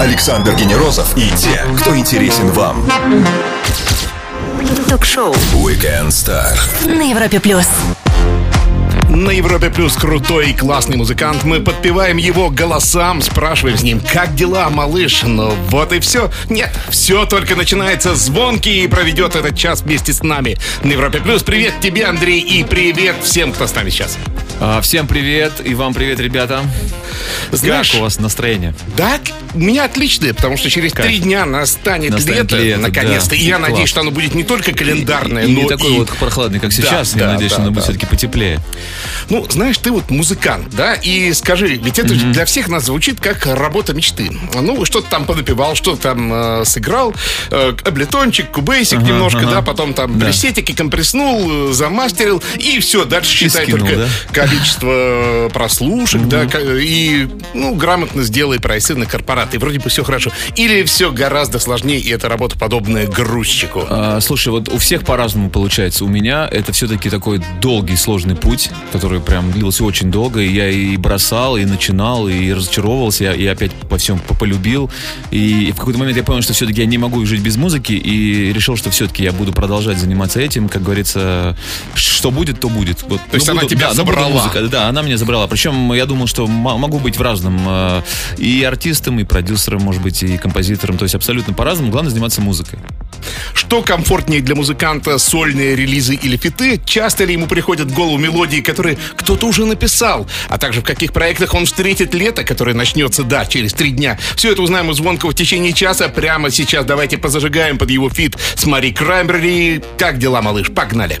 Александр Генерозов и те, кто интересен вам. Ток-шоу Weekend Star. на Европе плюс. На Европе Плюс крутой и классный музыкант. Мы подпеваем его голосам, спрашиваем с ним, как дела, малыш? Ну вот и все. Нет, все только начинается. Звонкий и проведет этот час вместе с нами. На Европе Плюс привет тебе, Андрей, и привет всем, кто с нами сейчас. А, Всем привет, и вам привет, ребята. Знаешь, как у вас настроение? Да, у меня отличное, потому что через Как? три дня настанет, Настанет лето, лето, наконец-то. да. И я Класс. надеюсь, что оно будет не только календарное, и но не такой и... вот прохладный, как сейчас. Да, Я да, надеюсь, да, оно будет да. все-таки потеплее. Ну, знаешь, ты вот музыкант, да, и скажи, ведь это же для всех нас звучит как работа мечты. Ну, что-то там понапевал, что-то там э, сыграл, э, облетончик, кубейсик немножко, ага. да, потом там Да. пресетики компресснул, э, замастерил, и все, дальше считай скинул, только да? Количество прослушек, да, и, ну, грамотно сделай прайсы на корпораты, вроде бы все хорошо. Или все гораздо сложнее, и это работа подобная грузчику. А, слушай, вот у всех по-разному получается. У меня это все-таки такой долгий, сложный путь, который прям длился очень долго. И я и бросал, и начинал, и разочаровывался, и опять по всем по- полюбил. И в какой-то момент я понял, что все-таки я не могу жить без музыки, и решил, что все-таки я буду продолжать заниматься этим. Как говорится, что будет, то будет. Вот, То есть ну, она буду- тебя да, ну, забрала. Музыка, да, она меня забрала. Причем я думал, что могу быть в разном э, и артистом, и продюсером, может быть, и композитором. То есть абсолютно по-разному. Главное заниматься музыкой. Что комфортнее для музыканта, сольные релизы или фиты? Часто ли ему приходят в голову мелодии, которые кто-то уже написал? А также в каких проектах он встретит лето, которое начнется, да, через три дня? Все это узнаем у Звонкого в течение часа. Прямо сейчас давайте позажигаем под его фит с Мари Краймбрери. Как дела, малыш? Погнали.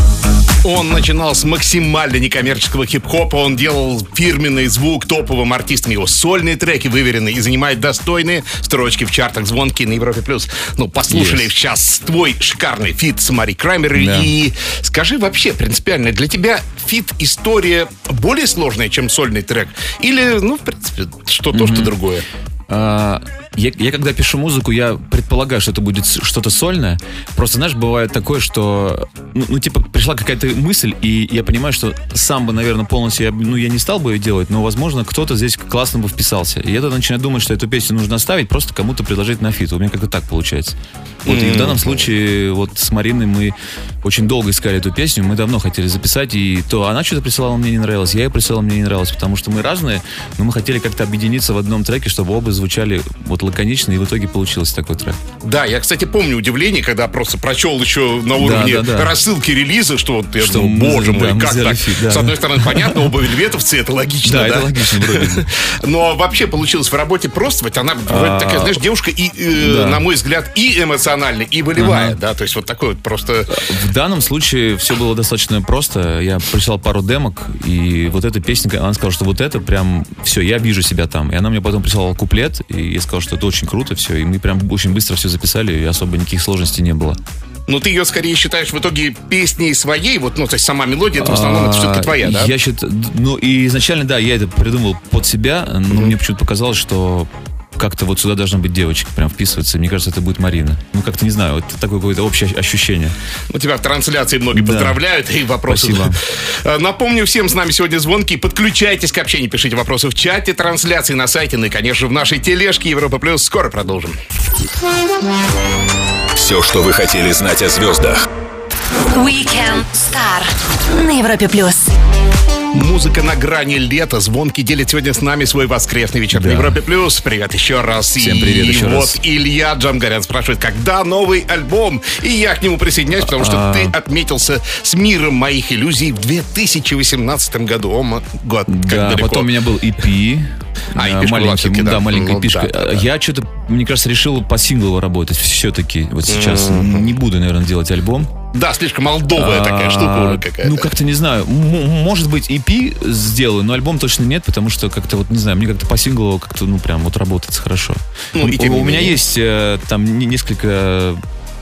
Он начинал с максимально некоммерческого хип-хопа, он делал фирменный звук топовым артистам, его сольные треки выверены и занимает достойные строчки в чартах Звонкий на Европе+. плюс. Ну, послушали Yes. сейчас твой шикарный фит с Мари Краймбрери. Да. И скажи вообще, принципиально, для тебя фит история более сложная, чем сольный трек? Или, ну, в принципе, что то, что другое? А, Я, я когда пишу музыку, я предполагаю, что это будет что-то сольное. Просто, знаешь, бывает такое, что, ну, ну, типа, пришла какая-то мысль, и я понимаю, что сам бы, наверное, полностью, я, ну, я не стал бы ее делать, но, возможно, кто-то здесь классно бы вписался. И я тогда начинаю думать, что эту песню нужно оставить, просто кому-то предложить на фит. У меня как-то так получается. Вот, и в данном случае, вот с Мариной мы очень долго искали эту песню, мы давно хотели записать, и то она что-то присылала, мне не нравилось, я ей присылала, мне не нравилось, потому что мы разные, но мы хотели как-то объединиться в одном треке, чтобы оба звучали вот лаконично, и в итоге получился такой трек. Да, я, кстати, помню удивление, когда просто прочел еще на уровне да, да. рассылки релиза, что вот я Что думаю, мы- боже да, мой, мы как так? фит, да. С одной стороны, понятно, оба вельветовцы, это логично, да? Да, это логично вроде. Но вообще получилось в работе просто, ведь она вроде такая, знаешь, девушка, и, э, да. на мой взгляд, и эмоциональная, и волевая, Ага. да, то есть вот такой вот просто... В данном случае все было достаточно просто. Я прислал пару демок, и вот эта песня, она сказала, что вот это прям все, я вижу себя там. И она мне потом прислала куплет, и я сказал, что это очень круто все. И мы прям очень быстро все записали, и особо никаких сложностей не было. Ну, ты ее скорее считаешь в итоге песней своей, вот, ну, то есть сама мелодия, это в основном это все-таки А, твоя, да? Я считаю, ну и изначально, да, я это придумал под себя, но мне почему-то показалось, что как-то вот сюда должна быть девочка прям вписываться. Мне кажется, это будет Марина. Ну, как-то не знаю, это такое какое-то общее ощущение. У тебя в трансляции многие Да. поздравляют и вопросы. Спасибо. Э, Напомню всем, с нами сегодня звонки. Подключайтесь к общению, пишите вопросы в чате, трансляции на сайте, ну и, конечно, в нашей тележке Европа Плюс. Скоро продолжим. Все, что вы хотели знать о звездах. Weekend Star на Европе плюс. Музыка на грани лета. Звонки делит сегодня с нами свой воскресный вечер на Да. Европе Плюс. Привет еще раз. Всем И привет еще вот раз. Илья Джамгарян спрашивает, когда новый альбом? И я к нему присоединяюсь, потому что А. ты отметился с миром моих иллюзий в 2018 году. О, год, да, далеко. потом у меня был EP. А, была маленький, да. да, маленькая Ну, пишка. да, да. Я что-то, мне кажется, решил по синглу работать все-таки. Вот сейчас не буду, наверное, делать альбом. Да, слишком молдовая такая А, штука уже какая-то. Ну, как-то не знаю. Может быть, EP сделаю, но альбом точно нет, потому что как-то вот, не знаю, мне как-то по синглу как-то, ну, прям вот работается хорошо. Ну, и у, у меня есть э, там не- несколько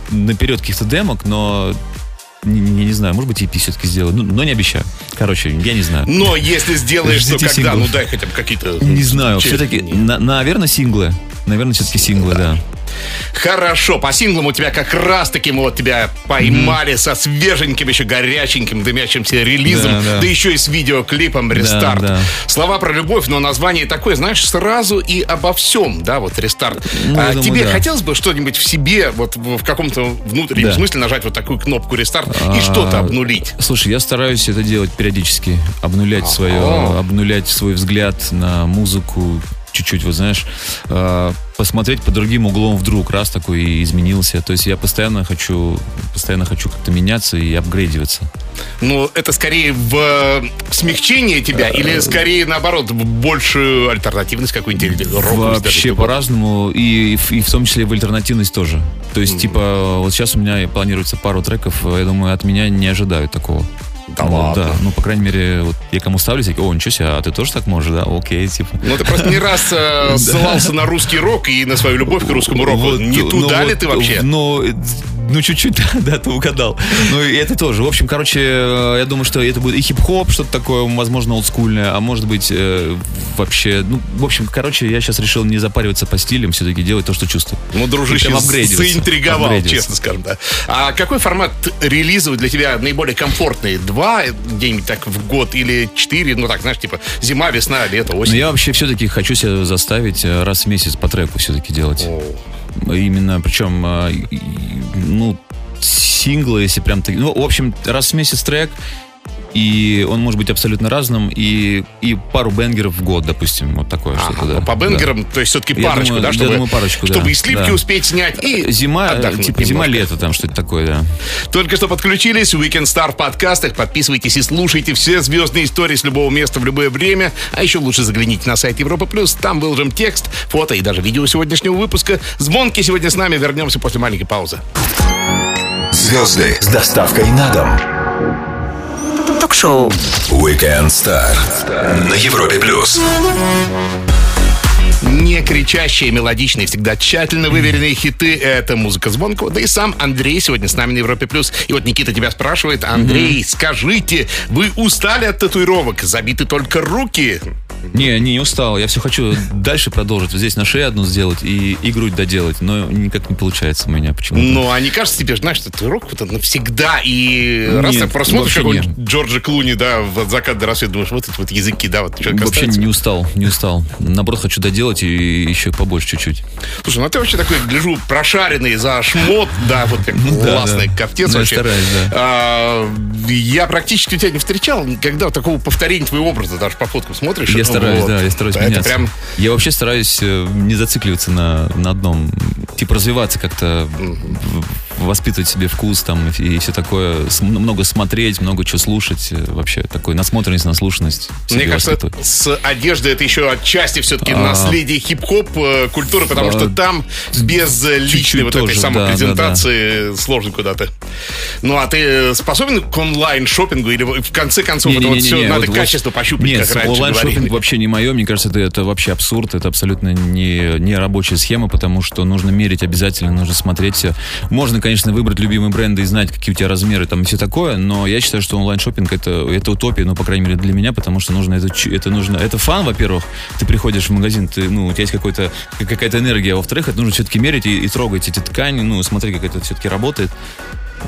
наперед каких-то демок, но не, не- не знаю, может быть, EP все-таки сделаю, ну, но не обещаю. Короче, я не знаю. Но если сделаешь, то когда? синглов. Ну дай хотя бы какие-то... Не знаю, честные все-таки, мнения. наверное, синглы. Наверное, все-таки синглы, да. Хорошо, по синглам у тебя как раз таки мы вот тебя поймали со свеженьким, еще горяченьким, дымящимся релизом, Да, да, да. еще и с видеоклипом «Рестарт». да. Слова про любовь, но название такое, знаешь, сразу и обо всем, да, вот «Рестарт». Ну, А думаю, тебе да. хотелось бы что-нибудь в себе, вот в каком-то внутреннем Да. смысле нажать вот такую кнопку «Рестарт» и А, что-то обнулить? Слушай, я стараюсь это делать периодически. Обнулять свое, Ага. обнулять свой взгляд на музыку. Чуть-чуть, вот знаешь, э, посмотреть под другим углом вдруг, раз такой и изменился. То есть я постоянно хочу, постоянно хочу как-то меняться и апгрейдиваться. Ну, это скорее в э, смягчение тебя или скорее, наоборот, в большую альтернативность какую-нибудь Вообще по-разному, и, в- и в том числе в альтернативность тоже. То есть, типа, вот сейчас у меня планируется пару треков, я думаю, от меня не ожидают такого. Да Ну, ладно? Да, ну, по крайней мере, вот я кому ставлю, такие, о, ничего себе, а ты тоже так можешь, да? Окей, типа. Ну, ты просто не раз э, ссылался на русский рок и на свою любовь к русскому року. Не ну, туда ли вот, ты вообще? Ну, ну, чуть-чуть, да, да, ты угадал. Ну, и это тоже. В общем, короче, э, я думаю, что это будет и хип-хоп, что-то такое, возможно, олдскульное, а может быть, э, вообще, ну, в общем, короче, я сейчас решил не запариваться по стилям, все-таки делать то, что чувствую. Ну, дружище, заинтриговал, честно скажем, да. А какой формат релизов для тебя наиболее комфортный? Два где-нибудь так в год или четыре? Ну, так, знаешь, типа зима, весна, лето, осень. я вообще все-таки хочу себя заставить э, раз в месяц по треку все-таки делать. Именно, причем, и, ну, синглы, если прям... так- Ну, в общем, раз в месяц трек, и он может быть абсолютно разным, и, и пару бенгеров в год, допустим, вот такое Ага, что-то, да. по бенгерам, то есть все-таки Я парочку, думаю- да, я чтобы, думаю, парочку, да, чтобы и сливки да. успеть снять, и Да. Зима, отдохнуть типа зима-лето там, что-то такое, да. Только что подключились. Weekend Star в подкастах. Подписывайтесь и слушайте все звездные истории с любого места в любое время. А еще лучше загляните на сайт Европа Плюс. Там выложим текст, фото и даже видео сегодняшнего выпуска. Звонки сегодня с нами. Вернемся после маленькой паузы. Звезды с доставкой на дом. Ток-шоу. Weekend Star на Европе плюс. Не кричащие, мелодичные, всегда тщательно выверенные хиты — это музыка звонкого. Да и сам Андрей сегодня с нами на Европе+. плюс. И вот Никита тебя спрашивает. Андрей, скажите, вы устали от татуировок? Забиты только руки? Не, не, не устал. Я все хочу дальше продолжить. Вот здесь на шее одну сделать и, и грудь доделать. Но никак не получается у меня почему-то. Ну, а не кажется тебе, знаешь, татуировка это навсегда, и раз Нет, так просмотришь вообще какого-нибудь Джорджа Клуни, да, в «От заката до рассвета», думаешь, вот эти вот языки, да, вот человек Вообще остается. не устал, не устал. Наоборот, хочу доделать и еще побольше чуть-чуть. Слушай, ну ты вообще такой, гляжу, прошаренный за шмот, да, вот как Ну да, классный да. коптец Ну, я вообще. стараюсь, да. А, я практически тебя не встречал никогда такого повторения твоего образа, даже по фоткам смотришь. Я стараюсь, вот. да, я стараюсь Это меняться. прям Я вообще стараюсь э, не зацикливаться на, на одном. Типа развиваться как-то, воспитывать себе вкус там и, все такое. Много смотреть, много чего слушать. э, Вообще такой насмотренность, наслушанность. Мне кажется, с одеждой это еще отчасти все-таки А. наследие хип-хоп э, культуры, потому А, что там без э, личной вот этой тоже, самопрезентации сложно куда-то. Ну, а ты способен к онлайн-шопингу или в конце концов это вот Не-не-не-не, все надо вот- качество вот- пощупать, Нет, как раньше онлайн-шопинг вообще не мое. Мне кажется, это, это вообще абсурд. Это абсолютно не, не рабочая схема, потому что нужно мерить обязательно, нужно смотреть все. Можно, конечно, выбрать любимые бренды и знать, какие у тебя размеры там и все такое, но я считаю, что онлайн-шопинг это, это утопия, ну, по крайней мере, для меня, потому что нужно это, это нужно, это фан, во-первых, ты приходишь в магазин, ты, ну, у тебя есть какой-то, какая-то энергия, а во-вторых, это нужно все-таки мерить и, и трогать эти ткани, ну, смотреть, как это все-таки работает.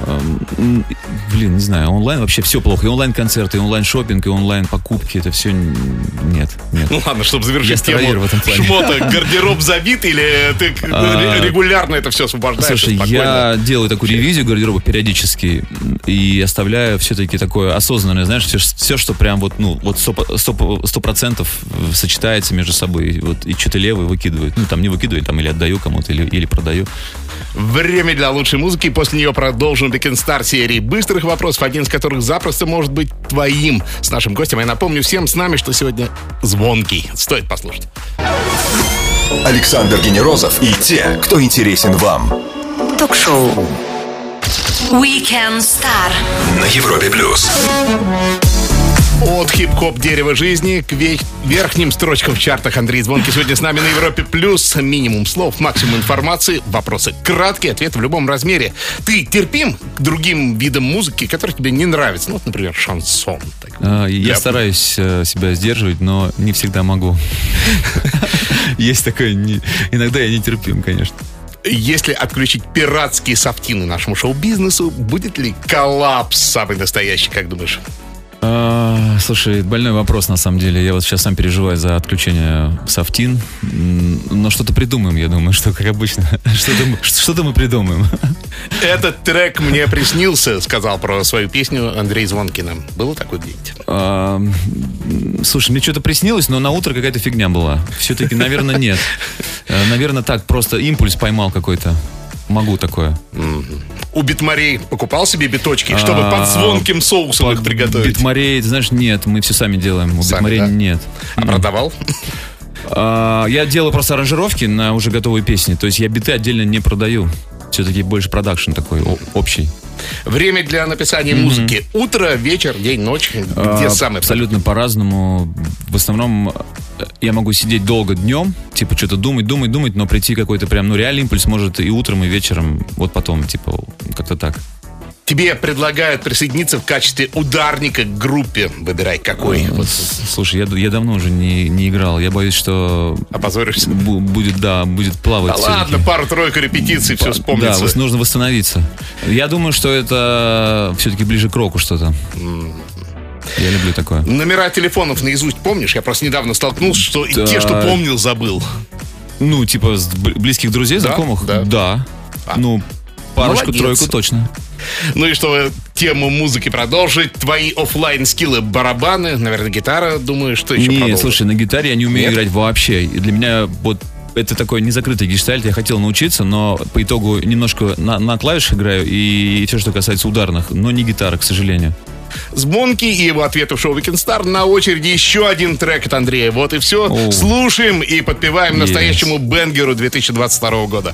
Эм, Блин, не знаю, онлайн вообще все плохо. И онлайн-концерты, и онлайн-шопинг, и онлайн-покупки, это все нет, нет. Ну ладно, чтобы Я завершить старовер тему в этом плане. шмота, гардероб забит или ты А, р- регулярно это все освобождаешь? Слушай, я делаю такую ревизию гардероба периодически и оставляю все-таки такое осознанное, знаешь, все, что прям вот, ну, вот сто процентов сочетается между собой. Вот, и что-то левый выкидываю. Ну, там не выкидываю, там или отдаю кому-то, или, или продаю. Время для лучшей музыки. После нее продолжим Weekend Star серии быстрых вопросов, один из которых запросто может быть твоим. С нашим гостем я напомню всем с нами, что сегодня звонкий. Стоит послушать. Александр Генерозов и те, кто интересен вам Ток-шоу. Weekend Star. на Европе плюс. От хип-хоп дерева жизни к ве- верхним строчкам в чартах Андрей Звонкий сегодня с нами на Европе Плюс. Минимум слов, максимум информации, вопросы краткие, ответы в любом размере. Ты терпим к другим видам музыки, которые тебе не нравятся? Ну, вот, например, шансон. Так, А, Я стараюсь э, себя сдерживать, но не всегда могу. Есть такое, не- иногда я нетерпим, конечно. Если отключить пиратские софтины нашему шоу-бизнесу, будет ли коллапс самый настоящий, как думаешь? А, слушай, больной вопрос на самом деле. Я вот сейчас сам переживаю за отключение софтин. Но что-то придумаем, я думаю, что как обычно. Что-то мы, что мы придумаем. Этот трек мне приснился, сказал про свою песню Андрей Звонкина. Было такое где-нибудь? А, слушай, мне что-то приснилось, но на утро какая-то фигня была. Все-таки, наверное, нет. Э, наверное, так, просто импульс поймал какой-то. Могу такое. У битмейкеров покупал себе биточки, чтобы под звонким соусом их приготовить? Битмейкеров, знаешь, нет, мы все сами делаем. У битмейкеров нет. А продавал? А, я делаю просто аранжировки на уже готовые песни. То есть я биты отдельно не продаю. Все-таки больше продакшн такой общий. Время для написания mm-hmm. музыки. Утро, вечер, день, ночь. Где а, самое? Абсолютно по-разному. В основном э, я могу сидеть долго днем, типа что-то думать, думать, думать, но прийти какой-то прям, ну, реальный импульс может и утром, и вечером, вот потом, типа, как-то так. Тебе предлагают присоединиться в качестве ударника к группе. Выбирай, какой. А, вот. Слушай, я, я давно уже не, не играл. Я боюсь, что... Опозоришься? Будет, да, будет плавать. Да ладно, пару-тройку репетиций, все вспомнится. Да, нужно восстановиться. Я думаю, что это все-таки ближе к року что-то. Я люблю такое. Номера телефонов наизусть помнишь? Я просто недавно столкнулся, что да. и те, что помнил, забыл. Ну, типа близких друзей, да? знакомых? Да. да. А. Ну, парочку-тройку точно. Ну и чтобы тему музыки продолжить, твои офлайн скиллы барабаны, наверное, гитара, думаю, что еще Нет, слушай, на гитаре я не умею Нет? играть вообще. И для меня вот это такой незакрытый гештальт, я хотел научиться, но по итогу немножко на, на клавишах играю и все, что касается ударных, но не гитара, к сожалению. Звонки и его ответы в шоу Weekend Star. На очереди еще один трек от Андрея. Вот и все. О. Слушаем и подпеваем yes. настоящему бенгеру 2022 года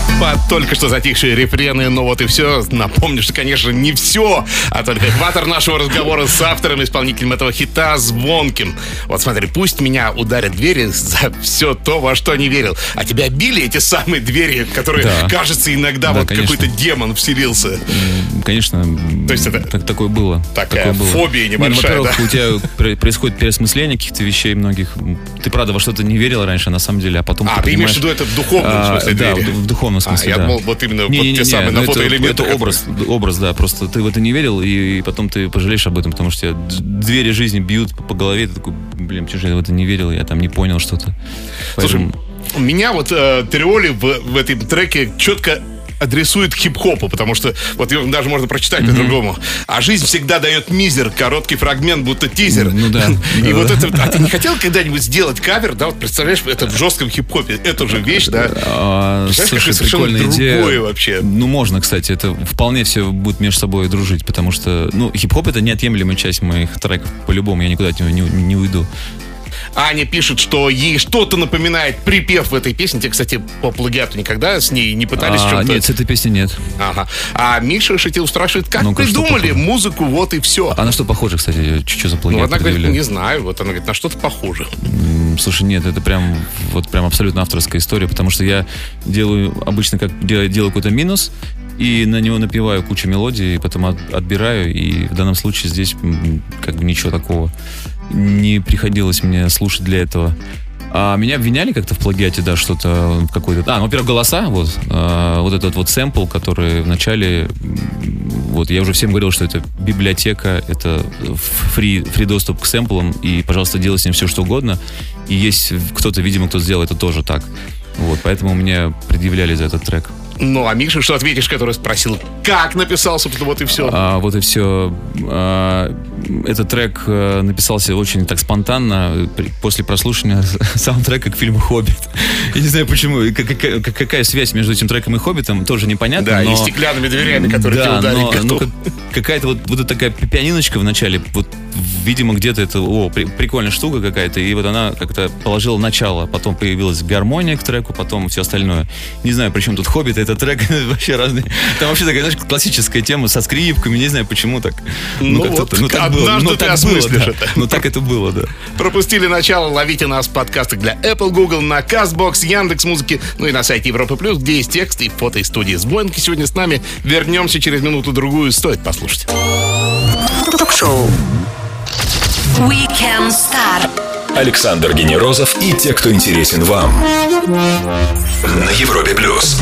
под только что затихшие рефрены, но вот и все. Напомню, что, конечно, не все, а только экватор нашего разговора с автором, исполнителем этого хита Звонким. Вот смотри, пусть меня ударят двери за все то, во что не верил. А тебя били эти самые двери, которые, да. кажется, иногда да, вот какой-то демон вселился. Конечно, То есть это так, такое было. Такая такое было. фобия небольшая, не, ну, Во-первых, да? у тебя происходит переосмысление каких-то вещей многих. Ты, правда, во что-то не верил раньше, на самом деле, а потом а, ты, ты понимаешь... имеешь в виду это в духовном а, смысле двери? Да, в, в духовном смысле смысле, а, да. я думал, вот именно не, вот не, те не, самые на фотоэлементы. Это, это образ, образ, да, просто ты в это не верил, и потом ты пожалеешь об этом, потому что тебя двери жизни бьют по, голове, ты такой, блин, что же я в это не верил, я там не понял что-то. Поэтому... Слушай, у меня вот э, Триоли в, в этом треке четко адресует хип-хопу, потому что вот его даже можно прочитать mm-hmm. по-другому. А жизнь всегда дает мизер, короткий фрагмент, будто тизер. Ну да. И вот это... А ты не хотел когда-нибудь сделать кавер, да? Вот представляешь, это в жестком хип-хопе. Это же вещь, да? А, слушай, прикольная идея. вообще. Ну, можно, кстати. Это вполне все будет между собой дружить, потому что, ну, хип-хоп это неотъемлемая часть моих треков. По-любому, я никуда от него не, не уйду. Аня пишет, что ей что-то напоминает припев в этой песне. Те, кстати, по плагиату никогда с ней не пытались а, чем-то... Нет, с этой песни нет. Ага. А Миша Шатил спрашивает, как ну придумали музыку, вот и все. А на что похоже, кстати? Что за плагиат? Ну, она говорит, не знаю. Вот она говорит, на что-то похоже. Слушай, нет, это прям, вот прям абсолютно авторская история, потому что я делаю, обычно как делаю, делаю какой-то минус, и на него напеваю кучу мелодий, потом от, отбираю, и в данном случае здесь как бы ничего такого не приходилось мне слушать для этого. А меня обвиняли как-то в плагиате, да, что-то какой-то... А, ну, во-первых, голоса, вот. А, вот этот вот сэмпл, который в начале... Вот, я уже всем говорил, что это библиотека, это фри, фри доступ к сэмплам, и, пожалуйста, делай с ним все, что угодно. И есть кто-то, видимо, кто сделал это тоже так. Вот, поэтому мне предъявляли за этот трек. Ну, а Миша, что ответишь, который спросил, как написал, собственно, вот и все. А, вот и все. А, этот трек э, написался очень так спонтанно, после прослушивания саундтрека к фильму «Хоббит». Я не знаю почему, какая, связь между этим треком и «Хоббитом», тоже непонятно. Да, но... и стеклянными дверями, которые да, тебе ударили. Но, ну, какая-то вот, вот такая пианиночка в начале, вот видимо, где-то это, о, при, прикольная штука какая-то, и вот она как-то положила начало, потом появилась гармония к треку, потом все остальное. Не знаю, причем тут «Хоббит», это трек вообще разный. Там вообще такая, знаешь, классическая тема со скрипками, не знаю, почему так. Ну, ну вот, ну, так одна Однажды но ты так осмыслишь было, да. это. Ну так это было, да. Пропустили начало, ловите нас в подкастах для Apple, Google, на CastBox, Яндекс Музыки, ну и на сайте Европы Плюс, где есть текст и фото из студии. Звонки сегодня с нами. Вернемся через минуту-другую. Стоит послушать. Ток-шоу. Weekend Star. Александр Генерозов и те, кто интересен вам. На Европе плюс.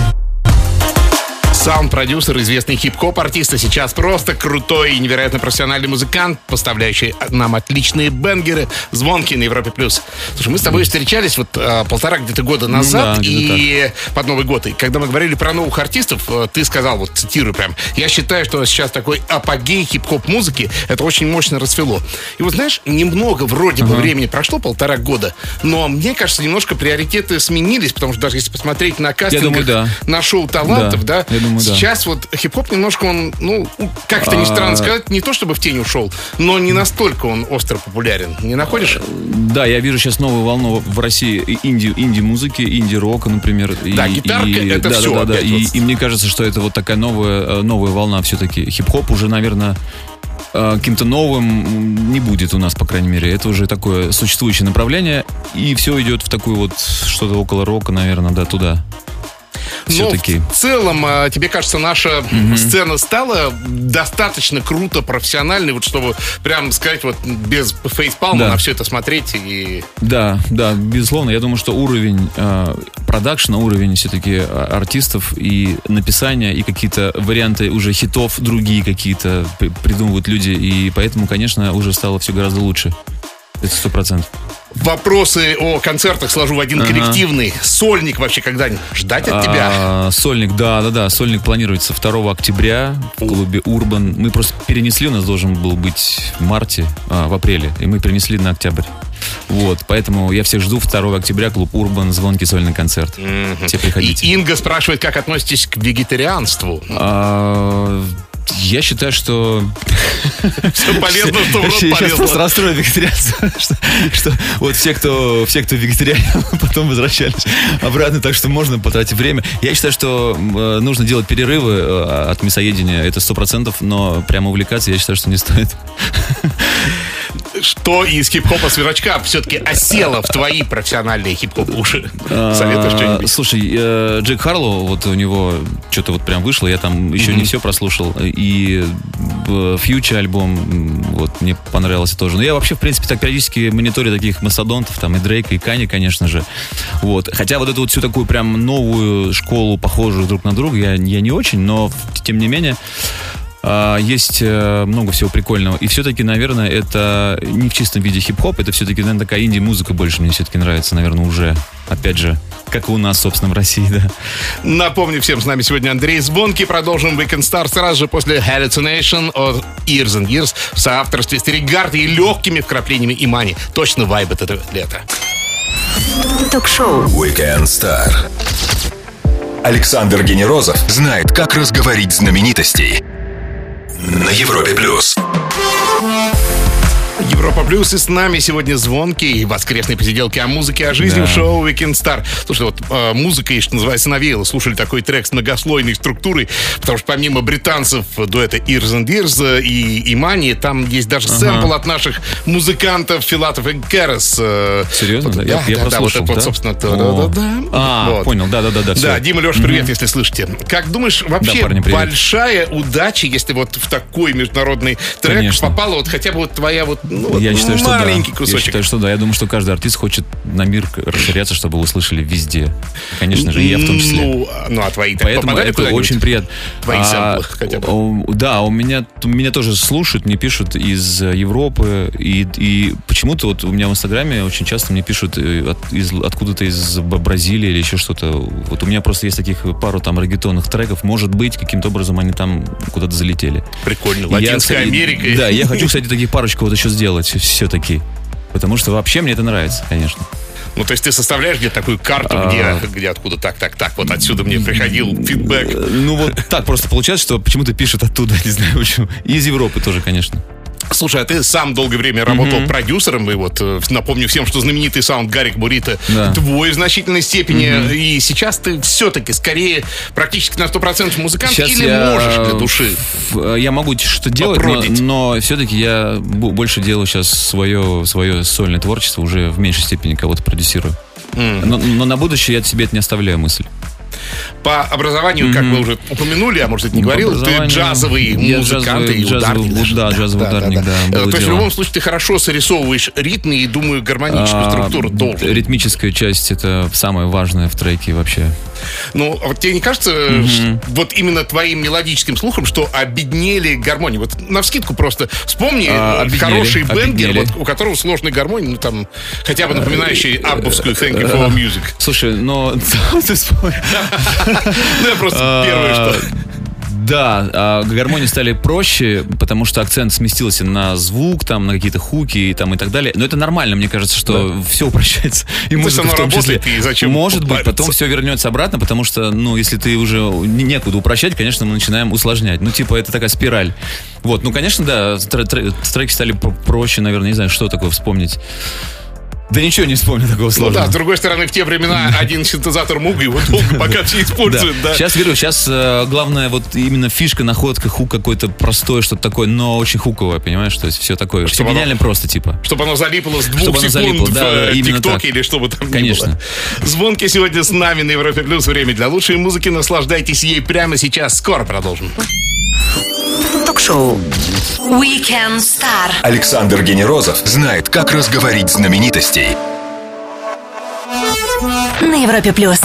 Саунд-продюсер, известный хип-хоп артист, а сейчас просто крутой и невероятно профессиональный музыкант, поставляющий нам отличные бенгеры, звонки на Европе+. плюс. Слушай, мы с тобой встречались вот а, полтора где-то года назад, да, где-то и под Новый год, и когда мы говорили про новых артистов, э, ты сказал, вот цитирую прям, я считаю, что сейчас такой апогей хип-хоп музыки, это очень мощно расцвело. И вот знаешь, немного вроде бы времени прошло, полтора года, но мне кажется, немножко приоритеты сменились, потому что даже если посмотреть на кастингах, думаю, да. на шоу талантов, да, Да, я думаю, да. сейчас вот хип-хоп немножко он, ну, как это ни странно А. сказать, не то чтобы в тень ушел, но не настолько он остро популярен. Не находишь? Да, я вижу сейчас новую волну в России инди, инди-музыки, инди-рока, например. И- Да, гитарка и- это да, всё Да, да, да. опять И, вот. и мне кажется, что это вот такая новая, э, новая волна все-таки. Хип-хоп уже, наверное, э, каким-то новым не будет у нас, по крайней мере. Это уже такое существующее направление. И все идет в такую вот что-то около рока, наверное, да, туда. Все-таки. В целом, а, тебе кажется, наша сцена стала достаточно круто, профессиональной, вот чтобы прям сказать, вот без фейспалма Да. на все это смотреть и... Да, да, безусловно. Я думаю, что уровень э, продакшена, уровень все-таки э, артистов и написания, и какие-то варианты уже хитов другие какие-то при- придумывают люди. И поэтому, конечно, уже стало все гораздо лучше. Это сто процентов. Вопросы о концертах сложу в один Ага. коллективный. Сольник вообще когда-нибудь ждать от тебя? А, Сольник, да, да, да. Сольник планируется 2 октября в клубе Урбан. Мы просто перенесли, у нас должен был быть в марте, а, в апреле, и мы перенесли на октябрь. Вот, поэтому я всех жду 2 октября, клуб Урбан, звонкий сольный концерт. Все И приходите. Инга спрашивает, как относитесь к вегетарианству? А, Я считаю, что... Все полезно, что в рот Я сейчас просто полезно. расстрою вегетарианцев, что, что вот все, кто, все, кто вегетариане, потом возвращались обратно, так что можно потратить время. Я считаю, что э, нужно делать перерывы э, от мясоедения, это сто процентов, но прямо увлекаться я считаю, что не стоит. Что из хип-хопа свежачка все-таки осело в твои профессиональные хип-хоп уши? А, Советуешь что-нибудь? Слушай, э, Джек Харлоу, вот у него что-то вот прям вышло, я там еще не все прослушал. И Фьючер альбом, м, вот, мне понравился тоже. Но я вообще, в принципе, так периодически мониторю таких массадонтов, там и Дрейка, и Кани, конечно же. Вот. Хотя вот эту вот всю такую прям новую школу, похожую друг на друга, я, я не очень, но тем не менее, а, Есть э, много всего прикольного. И все-таки, наверное, это не в чистом виде хип-хоп, это все-таки, наверное, такая инди-музыка больше мне все-таки нравится, наверное, уже. Опять же, как и у нас, собственно, в России, да. Напомню всем, с нами сегодня Андрей Звонкий. Продолжим Weekend Star сразу же после Hallucination от Years and Years в соавторстве с Регард и легкими вкраплениями имани. Точно вайб это лето. Ток-шоу. Weekend Star. Александр Генерозов знает, как разговорить знаменитостей. На Европе плюс. Европа Плюс и с нами сегодня звонкий воскресной посиделки о музыке, о жизни Да. в шоу Weekend Star. Слушай, вот э, музыка, и, что называется, навеяла. Слушали такой трек с многослойной структурой, потому что помимо британцев дуэта Ears and Ears и Имани, там есть даже сэмпл от наших музыкантов Филатов и Кэрос. э, Серьезно? вот, Да, да, я- я да, да, вот послушал, вот, да? собственно, О. да-да-да. А, Вот. понял, да-да-да. Да, Дима, Леша, привет, если слышите. Как думаешь, вообще парни, привет. большая удача, если вот в такой международный трек Конечно. попала вот хотя бы вот твоя вот, ну, вот Я считаю, что да. маленький Я кусочек. считаю, что да. Я думаю, что каждый артист хочет на мир расширяться, чтобы его услышали везде. Конечно же, и я в том числе. Ну, ну а твои Поэтому это очень приятно. Твои А, хотя бы. Да, у меня, меня тоже слушают, мне пишут из Европы, и, и почему-то вот у меня в Инстаграме очень часто мне пишут э, от- из- откуда-то из Бразилии или еще что-то. Вот у меня просто есть таких пару там регетонных треков, может быть, каким-то образом они там куда-то залетели. Прикольно. Я, Латинская кстати, Америка. Да, я хочу, кстати, таких парочку вот еще сделать все-таки. Потому что вообще мне это нравится, конечно. Ну, то есть ты составляешь где-то такую карту, А. где, где откуда так, так, так, вот отсюда мне приходил фидбэк. Ну вот так просто получается, что почему-то пишут оттуда, не знаю почему. И из Европы тоже, конечно. Слушай, а ты сам долгое время работал продюсером, и вот э, напомню всем, что знаменитый саунд Гарик Бурита Да. твой в значительной степени, и сейчас ты все-таки скорее практически на 100% музыкант Сейчас или я, можешь для души? в- Я могу что делать, но, Попродить. но все-таки я больше делаю сейчас свое, свое сольное творчество, уже в меньшей степени кого-то продюсирую. Но, но на будущее я себе это не оставляю мысль. По образованию, как мы уже упомянули, а может, это не говорил, ты джазовый музыкант и ударник. даже. да, джазовый ударник, да, было То есть в любом случае ты хорошо срисовываешь ритмы и, думаю, гармоническую А, структуру тоже. Ритмическая часть это самое важное в треке вообще. Ну, а вот тебе не кажется, ш- вот именно твоим мелодическим слухом, что обеднели гармонии? Вот на вскидку просто вспомни А, э, обеднели, хороший бенгер, вот, у которого сложная гармония, ну там, хотя бы напоминающий аббовскую Thank you for music. Слушай, но Ну, я просто первое, что... Да, а гармонии стали проще, потому что акцент сместился на звук, там, на какие-то хуки и, там, и так далее. Но это нормально, мне кажется, что все упрощается. И есть музыка в том числе. и зачем Может быть, потом все вернется обратно, потому что, ну, если ты уже не- некуда упрощать, конечно, мы начинаем усложнять. Ну, типа, это такая спираль. Вот, ну, конечно, да, тр- тр- треки стали про- проще, наверное, не знаю, что такое вспомнить. Да ничего не вспомню такого Ну сложного. да, с другой стороны, в те времена один синтезатор Муга его долго пока все используют, да. Сейчас говорю, сейчас э, главное вот именно фишка, находка, хук какой-то простой, что-то такое, но очень хуковое, понимаешь? То есть все такое. Оно- гениально просто, типа. Чтобы оно залипло с двух Чтобы секунд залипло, в да, э, ТикТоке или что бы там ни Конечно. было. Звонки сегодня с нами на Европе Плюс. Время для лучшей музыки. Наслаждайтесь ей прямо сейчас. Скоро продолжим. Ток-шоу. Weekend Star. Александр Генерозов знает, как разговорить знаменитостей. На Европе плюс.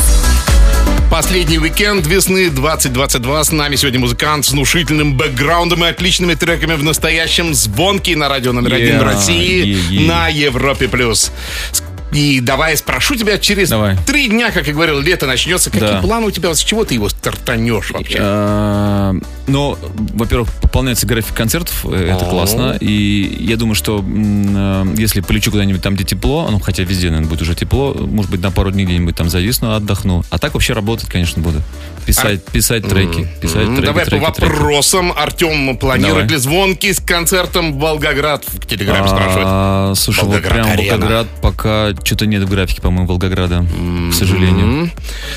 Последний уикенд весны 2022. С нами сегодня музыкант с внушительным бэкграундом и отличными треками в настоящем звонке на радио номер один в России yeah, yeah. на Европе плюс. И давай спрошу тебя через Давай. три дня, как я говорил, лето начнется. Какие Да. планы у тебя? С чего ты его стартанешь вообще? Ну, во-первых, пополняется график концертов, э, это классно. И я думаю, что э, если полечу куда-нибудь там, где тепло, ну, хотя везде, наверное, будет уже тепло, может быть, на пару дней где-нибудь там зависну, отдохну. А так вообще работать, конечно, буду. Писать, писать треки. Писать треки, Давай треки, по вопросам. Артем планирует ли звонки с концертом в Волгоград? В Телеграме. А, слушай, вот прям. Волгоград пока что-то нет в графике, по-моему, Волгограда, к сожалению.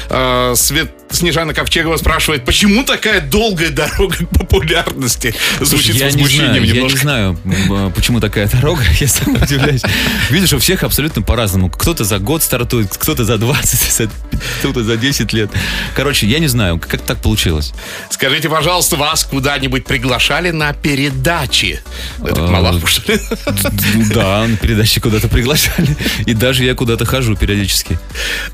А, Свет Снежана Ковчегова спрашивает, почему такая долгая дорога к популярности? Звучит Слушай, с я не возмущением знаю, я не немножко. знаю, м, почему такая дорога, я сам удивляюсь. Видишь, у всех абсолютно по-разному. Кто-то за год стартует, кто-то за 20, за- кто-то за 10 лет. Короче, я не знаю, как так получилось. Скажите, пожалуйста, вас куда-нибудь приглашали на передачи? Это А, Малахову, что ли? Да, на передачи куда-то приглашали. И даже я куда-то хожу периодически.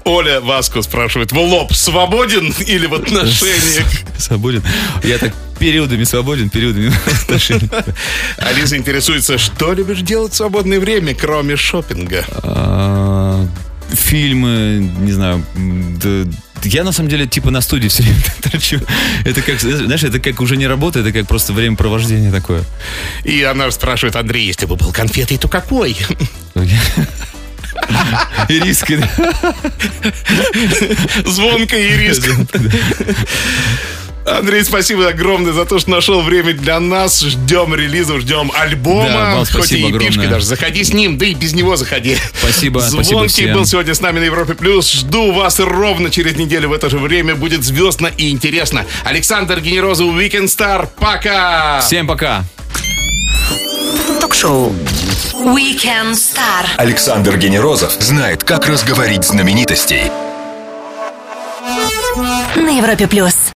Оля Васко спрашивает, в лоб свободен или в отношениях? Свободен. Я так периодами свободен, периодами в отношениях. Алиса интересуется, что любишь делать в свободное время, кроме шопинга? Фильмы, не знаю, да, я на самом деле типа на студии все время торчу. Это как, знаешь, это как уже не работа, это как просто времяпровождение такое. И она спрашивает, Андрей, если бы был конфетой, то какой? И риски. да. Звонко и риск. Андрей, спасибо огромное за то, что нашел время для нас. Ждем релизов, ждем Да, альбома. вам хоть и спасибо огромное. даже. Заходи с ним, да и без него заходи. Спасибо, спасибо Звонкий всем. был сегодня с нами на Европе Плюс. Жду вас ровно через неделю в это же время. Будет звездно и интересно. Александр Генерозов, Weekend Star. Пока! Всем пока. Ток-шоу. Weekend Star. Александр Генерозов знает, как разговорить знаменитостей. На Европе плюс.